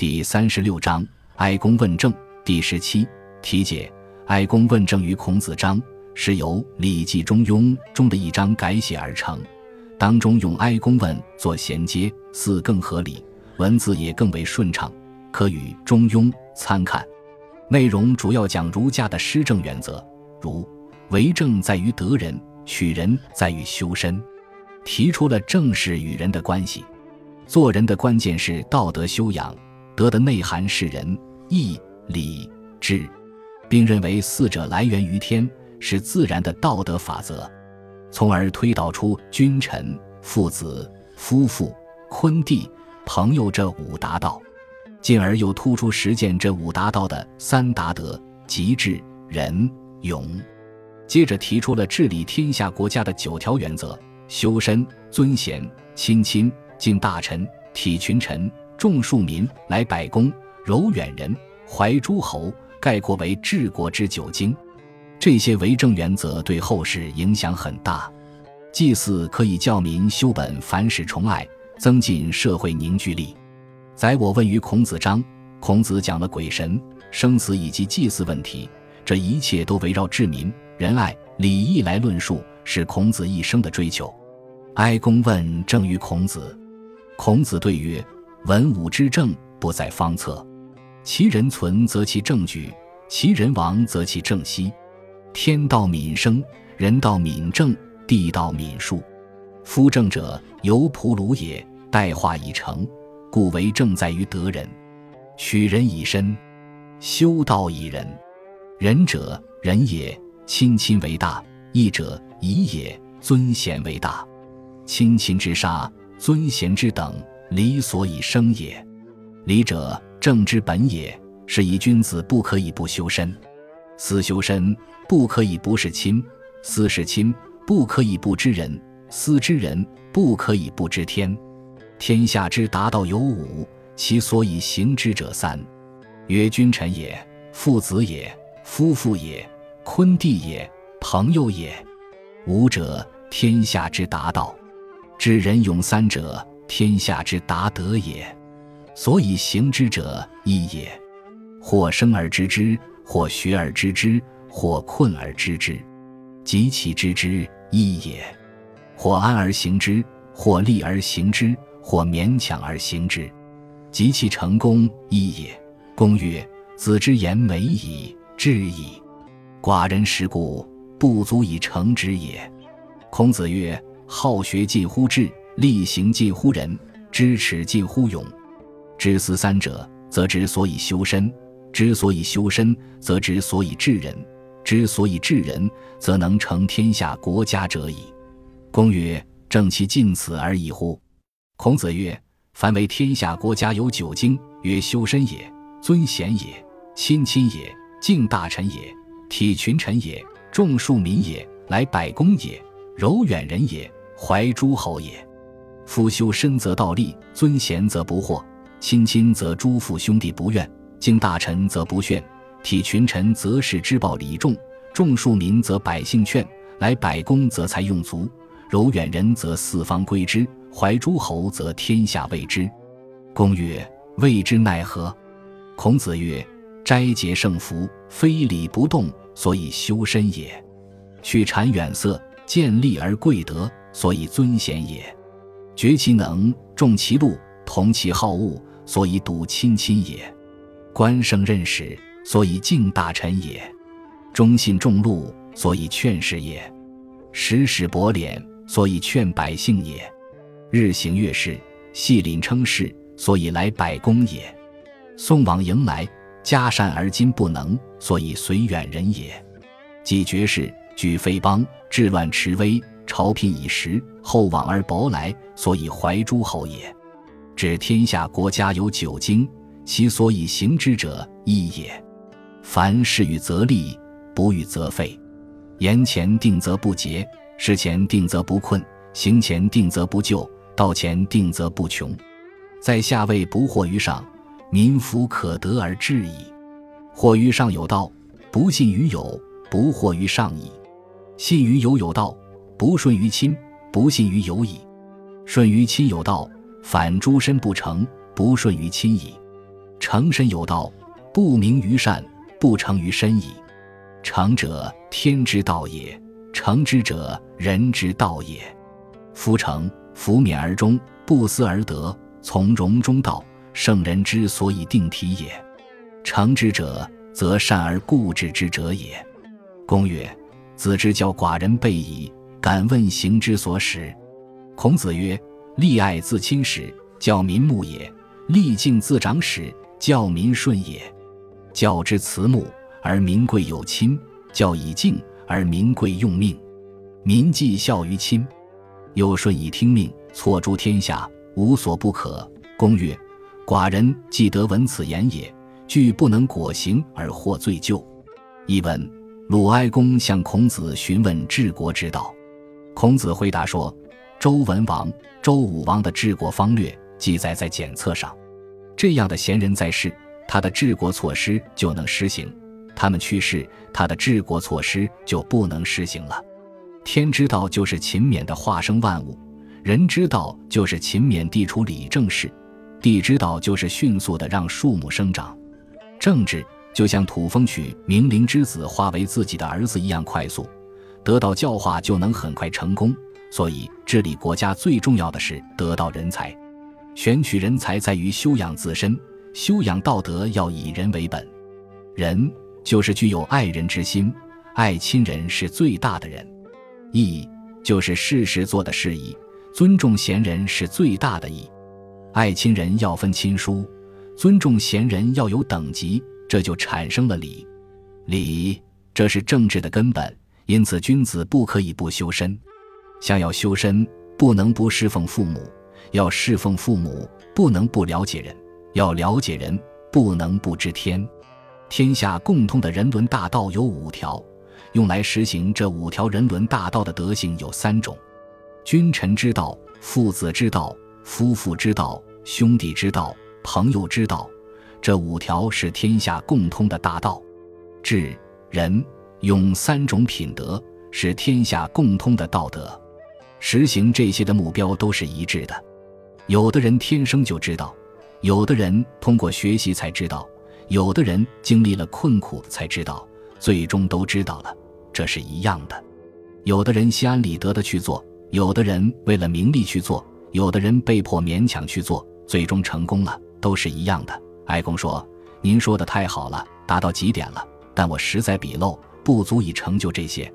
第三十六章哀公问政第十七题解：哀公问政于孔子章，是由《礼记·中庸》中的一章改写而成，当中用哀公问做衔接，似更合理，文字也更为顺畅，可与《中庸》参看。内容主要讲儒家的施政原则，如为政在于得人，取人在于修身，提出了政事与人的关系。做人的关键是道德修养。德的内涵是仁、义、礼、智，并认为四者来源于天，是自然的道德法则，从而推导出君臣、父子、夫妇、昆弟、朋友这五达道，进而又突出实践这五达道的三达德：极智、仁、勇。接着提出了治理天下国家的九条原则：修身、尊贤、亲亲、敬大臣、体群臣。众庶民，来百公，柔远人，怀诸侯，概括为治国之九经。这些为政原则对后世影响很大。祭祀可以教民修本，凡事崇爱，增进社会凝聚力。载我问于孔子章，孔子讲了鬼神、生死以及祭祀问题，这一切都围绕治民、仁爱、礼义来论述，是孔子一生的追求。哀公问政于孔子，孔子对曰。文武之政不在方策，其人存则其政举，其人亡则其政息。天道敏生，人道敏政，地道敏术。夫政者，由仆鲁也，代化以成，故为政在于得人。取人以身，修道以仁。仁者，仁也，亲亲为大；义者，义也，尊贤为大。亲亲之杀，尊贤之等。礼所以生也，礼者政之本也。是以君子不可以不修身，思修身不可以不事亲，思事亲不可以不知人，思知人不可以不知天。天下之达道有五，其所以行之者三：曰君臣也，父子也，夫妇也，坤弟也，朋友也。五者，天下之达道。知人勇三者。天下之达德也，所以行之者义也。或生而知之，或学而知之，或困而知之，及其知之义也。或安而行之，或利而行之，或勉强而行之，及其成功义也。公曰：“子之言美矣，至矣。寡人食故，不足以成之也。”孔子曰：“好学近乎智。”力行近乎仁，知耻近乎勇。知思三者，则知所以修身；之所以修身，则知所以治人；之所以治人，则能成天下国家者矣。公曰：“正其近此而已乎？”孔子曰：“凡为天下国家有九经，曰：修身也，尊贤也，亲亲也，敬大臣也，体群臣也，众庶民也，来百公也，柔远人也，怀诸侯也。”夫修身则道立，尊贤则不惑，亲亲则诸父兄弟不怨，敬大臣则不炫，体群臣则事之报礼重，重庶民则百姓劝，来百工则财用足，柔远人则四方归之，怀诸侯则天下畏之。公曰：“谓之奈何？”孔子曰：“斋节胜服，非礼不动，所以修身也；去谗远色，见利而贵德，所以尊贤也。”绝其能，重其禄，同其好恶，所以笃亲亲也；官圣任使，所以敬大臣也；忠信重禄，所以劝士也；时使薄敛，所以劝百姓也；日行月事，细领称事，所以来百公也；送往迎来，嘉善而今不能，所以随远人也；既绝世，举非邦，治乱持威。朝聘以时，厚往而薄来，所以怀诸侯也。指天下国家有九经，其所以行之者义也。凡事与则立，不与则废。言前定则不竭，事前定则不困，行前定则不就，道前定则不穷。在下位不惑于上，民夫可得而治矣。惑于上有道，不信于有，不惑于上矣。信于有有道。不顺于亲，不信于友矣；顺于亲有道，反诸身不成，不顺于亲矣。成身有道，不明于善，不成于身矣。成者，天之道也；成之者，人之道也。夫成，弗免而终，不思而得，从容中道，圣人之所以定体也。成之者，则善而固执之者也。公曰：“子之教寡人备矣，敢问行之所使？”孔子曰：“利爱自亲始，教民牧也；利敬自长始，教民顺也。教之慈睦，而民贵有亲；教以敬，而民贵用命。民既孝于亲，又顺以听命，错诸天下，无所不可。”公曰：“寡人既得闻此言也，惧不能果行而获罪咎。”译文。鲁哀公向孔子询问治国之道，孔子回答说：“周文王、周武王的治国方略记载在简册上，这样的贤人在世，他的治国措施就能实行；他们去世，他的治国措施就不能实行了。天之道就是勤勉的化生万物，人之道就是勤勉地处理政事，地之道就是迅速的让树木生长，政治。”就像土风取明灵之子化为自己的儿子一样快速，得到教化就能很快成功。所以治理国家最重要的是得到人才，选取人才在于修养自身，修养道德要以人为本。人就是具有爱人之心，爱亲人是最大的人。义就是事实做的事义，尊重贤人是最大的义。爱亲人要分亲疏，尊重贤人要有等级。这就产生了礼，礼这是政治的根本，因此君子不可以不修身。想要修身，不能不侍奉父母；要侍奉父母，不能不了解人；要了解人，不能不知天。天下共通的人伦大道有五条，用来实行这五条人伦大道的德行有三种：君臣之道、父子之道、夫妇之道、兄弟之道、朋友之道。这五条是天下共通的大道，智、仁、用三种品德是天下共通的道德。实行这些的目标都是一致的。有的人天生就知道，有的人通过学习才知道，有的人经历了困苦才知道，最终都知道了。这是一样的。有的人心安理得的去做，有的人为了名利去做，有的人被迫勉强去做，最终成功了，都是一样的。哀公说：“您说的太好了，达到极点了。但我实在鄙陋，不足以成就这些。”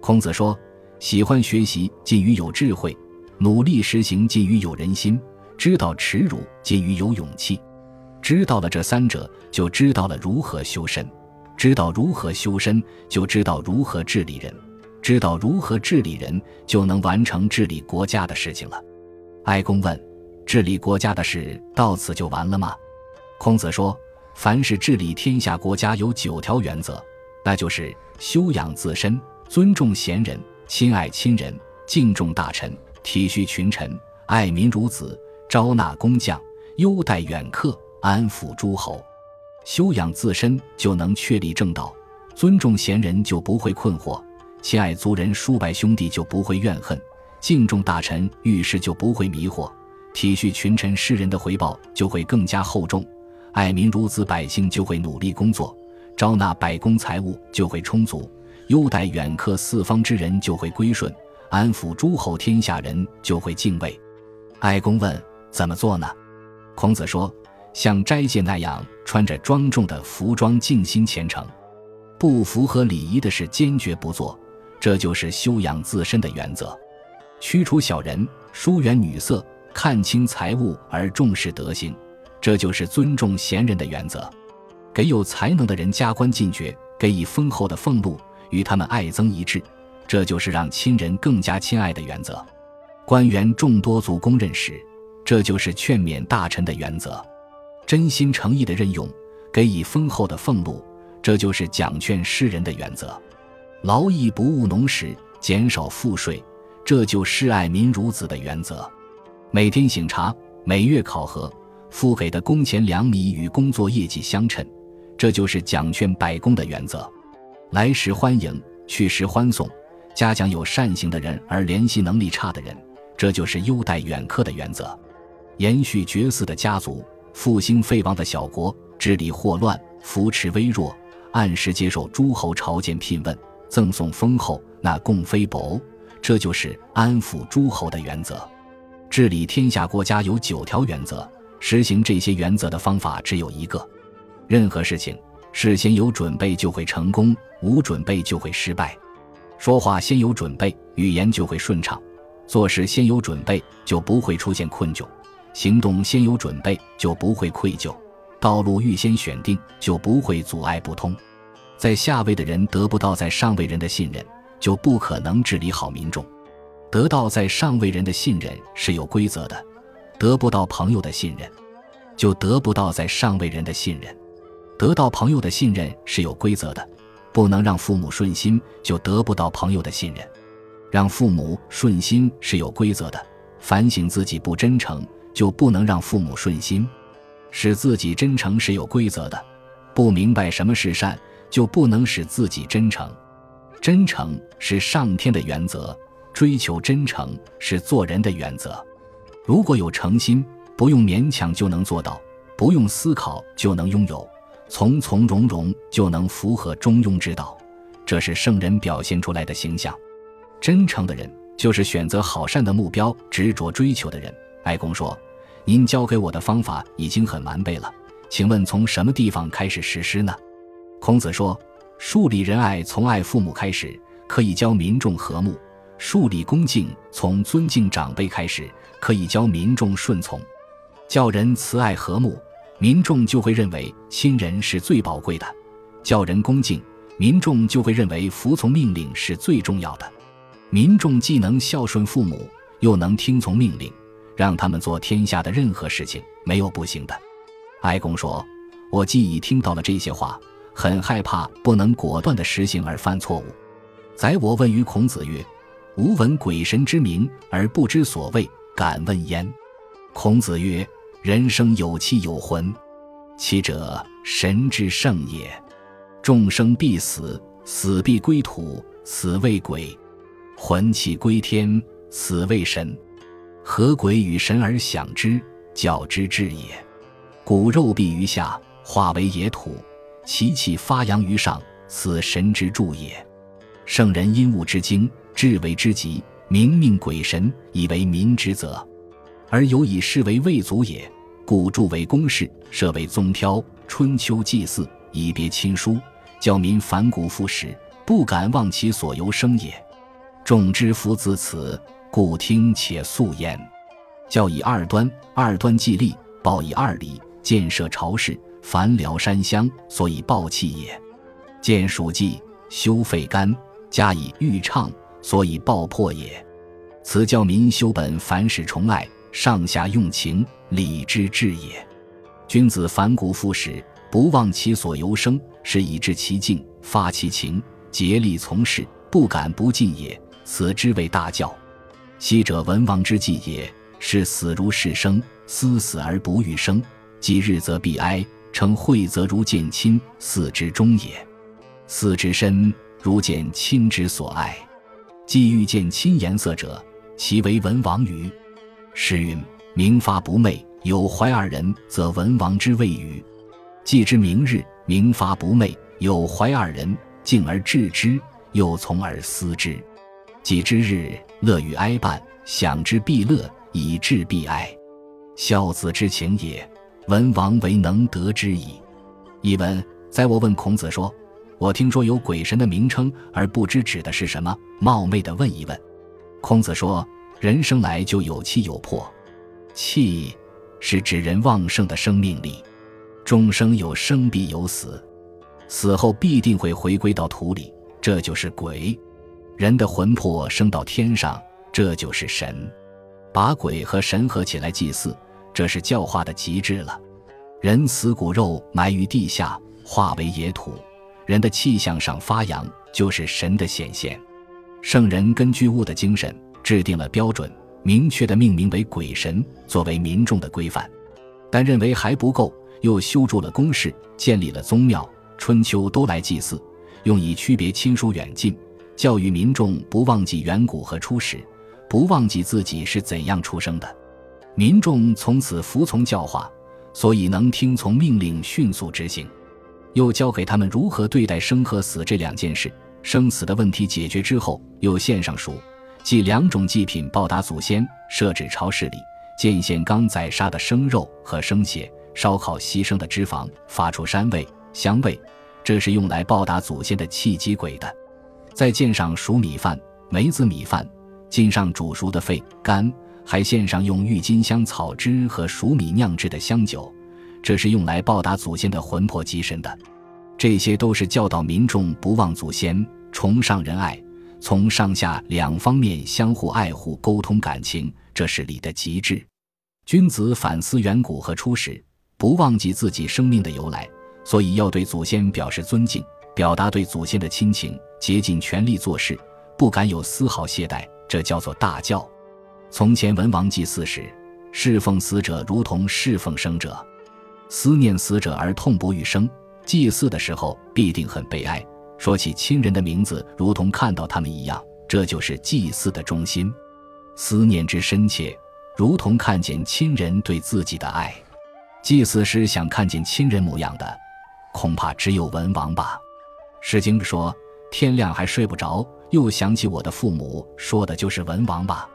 孔子说：“喜欢学习，近于有智慧；努力实行，近于有人心；知道耻辱，近于有勇气。知道了这三者，就知道了如何修身；知道如何修身，就知道如何治理人；知道如何治理人，就能完成治理国家的事情了。”哀公问：“治理国家的事到此就完了吗？”孔子说：“凡是治理天下国家，有九条原则，那就是修养自身、尊重贤人、亲爱亲人、敬重大臣、体恤群臣、爱民如子、招纳工匠、优待远客、安抚诸侯。修养自身，就能确立正道；尊重贤人，就不会困惑；亲爱族人、叔伯兄弟，就不会怨恨；敬重大臣、遇事就不会迷惑；体恤群臣、世人的回报就会更加厚重。”爱民如子，百姓就会努力工作；招纳百工财物就会充足；优待远客四方之人就会归顺；安抚诸侯天下人就会敬畏。哀公问：“怎么做呢？”孔子说：“像斋戒那样，穿着庄重的服装，静心虔诚；不符合礼仪的事，坚决不做。这就是修养自身的原则。驱除小人，疏远女色，看清财物而重视德行。”这就是尊重贤人的原则，给有才能的人加官进爵，给予丰厚的俸禄，与他们爱憎一致，这就是让亲人更加亲爱的原则。官员众多足公认识，这就是劝勉大臣的原则。真心诚意的任用，给予丰厚的俸禄，这就是奖劝世人的原则。劳役不务农时，减少赋税，这就是爱民如子的原则。每天醒茶，每月考核。付给的工钱两米与工作业绩相称，这就是奖劝百公的原则。来时欢迎，去时欢送，嘉奖有善行的人而联系能力差的人，这就是优待远客的原则。延续绝嗣的家族，复兴废亡的小国，治理祸乱，扶持微弱，按时接受诸侯朝见聘问，赠送丰厚，纳贡非薄，这就是安抚诸侯的原则。治理天下国家有九条原则，实行这些原则的方法只有一个：任何事情事先有准备就会成功，无准备就会失败。说话先有准备，语言就会顺畅；做事先有准备，就不会出现困窘；行动先有准备，就不会愧疚；道路预先选定，就不会阻碍不通。在下位的人得不到在上位人的信任，就不可能治理好民众。得到在上位人的信任是有规则的，得不到朋友的信任，就得不到在上位人的信任；得到朋友的信任是有规则的，不能让父母顺心，就得不到朋友的信任；让父母顺心是有规则的，反省自己不真诚，就不能让父母顺心；使自己真诚是有规则的，不明白什么是善，就不能使自己真诚。真诚是上天的原则。追求真诚是做人的原则。如果有诚心，不用勉强就能做到，不用思考就能拥有，从从容容就能符合中庸之道。这是圣人表现出来的形象。真诚的人就是选择好善的目标，执着追求的人。哀公说：“您教给我的方法已经很完备了，请问从什么地方开始实施呢？”孔子说：“树立仁爱，从爱父母开始，可以教民众和睦。”树立恭敬，从尊敬长辈开始，可以教民众顺从；教人慈爱和睦，民众就会认为亲人是最宝贵的；教人恭敬，民众就会认为服从命令是最重要的。民众既能孝顺父母，又能听从命令，让他们做天下的任何事情，没有不行的。哀公说：“我既已听到了这些话，很害怕不能果断的实行而犯错误。”宰我问于孔子曰。吾闻鬼神之名而不知所谓，敢问焉？孔子曰：“人生有气有魂，气者神之圣也。众生必死，死必归土，死为鬼；魂气归天，死为神。何鬼与神而享之，教之至也。骨肉必于下，化为野土；其气发扬于上，此神之助也。圣人因物之精。”至为之极，明命鬼神以为民之责，而有以是为未足也。故著为公事，设为宗挑，春秋祭祀，以别亲疏，教民反古复始，不敢忘其所由生也。众之夫自此，故听且肃焉。教以二端，二端既立，报以二礼，建设朝事，繁辽山乡，所以报器也。建蜀稷，修废干，加以欲畅。所以爆破也，此教民修本，凡事崇爱，上下用情，礼之至也。君子反古复始，不忘其所由生，是以治其境，发其情，竭力从事，不敢不进也。此之谓大教。昔者文王之计也，是死如是生，思死而不欲生，既日则必哀，称惠则如见亲，死之终也。死之深，如见亲之所爱。既欲见亲颜色者，其为文王与？诗云：“明发不昧，有怀二人，则文王之谓与？”既知明日，明发不昧，有怀二人，敬而治之，又从而思之。既知日，乐与哀伴，享之必乐，以致必哀。孝子之情也，文王为能得之矣。译文：在我问孔子说。我听说有鬼神的名称，而不知指的是什么，冒昧的问一问。孔子说：“人生来就有气有魄，气是指人旺盛的生命力。众生有生必有死，死后必定会回归到土里，这就是鬼。人的魂魄升到天上，这就是神。把鬼和神合起来祭祀，这是教化的极致了。人死骨肉埋于地下，化为野土。”人的气象上发扬，就是神的显现。圣人根据物的精神，制定了标准，明确的命名为鬼神，作为民众的规范。但认为还不够，又修筑了宫室，建立了宗庙，春秋都来祭祀，用以区别亲疏远近，教育民众不忘记远古和初始，不忘记自己是怎样出生的。民众从此服从教化，所以能听从命令迅速执行。又教给他们如何对待生和死这两件事。生死的问题解决之后，又献上书，祭两种祭品报答祖先。设置超市里，见现刚宰杀的生肉和生血，烧烤牺牲的脂肪，发出膻味香味，这是用来报答祖先的契机鬼的。再献上熟米饭、梅子米饭，浸上煮熟的肺肝，还献上用郁金香草汁和熟米酿制的香酒。这是用来报答祖先的魂魄吉神的，这些都是教导民众不忘祖先、崇尚仁爱，从上下两方面相互爱护、沟通感情，这是礼的极致。君子反思远古和初始，不忘记自己生命的由来，所以要对祖先表示尊敬，表达对祖先的亲情，竭尽全力做事，不敢有丝毫懈怠，这叫做大教。从前文王祭祀时，侍奉死者如同侍奉生者。思念死者而痛不欲生，祭祀的时候必定很悲哀。说起亲人的名字，如同看到他们一样，这就是祭祀的中心。思念之深切，如同看见亲人对自己的爱。祭祀时想看见亲人模样的，恐怕只有文王吧。《诗经》说：“天亮还睡不着，又想起我的父母。”说的就是文王吧。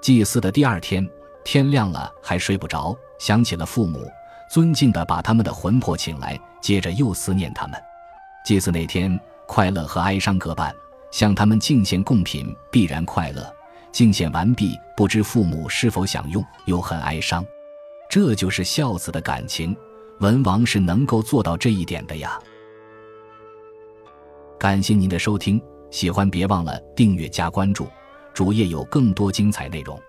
祭祀的第二天，天亮了还睡不着，想起了父母。尊敬地把他们的魂魄请来，接着又思念他们。祭祀那天，快乐和哀伤各半。向他们敬献贡品，必然快乐；敬献完毕，不知父母是否享用，又很哀伤。这就是孝子的感情。文王是能够做到这一点的呀。感谢您的收听，喜欢别忘了订阅加关注，主页有更多精彩内容。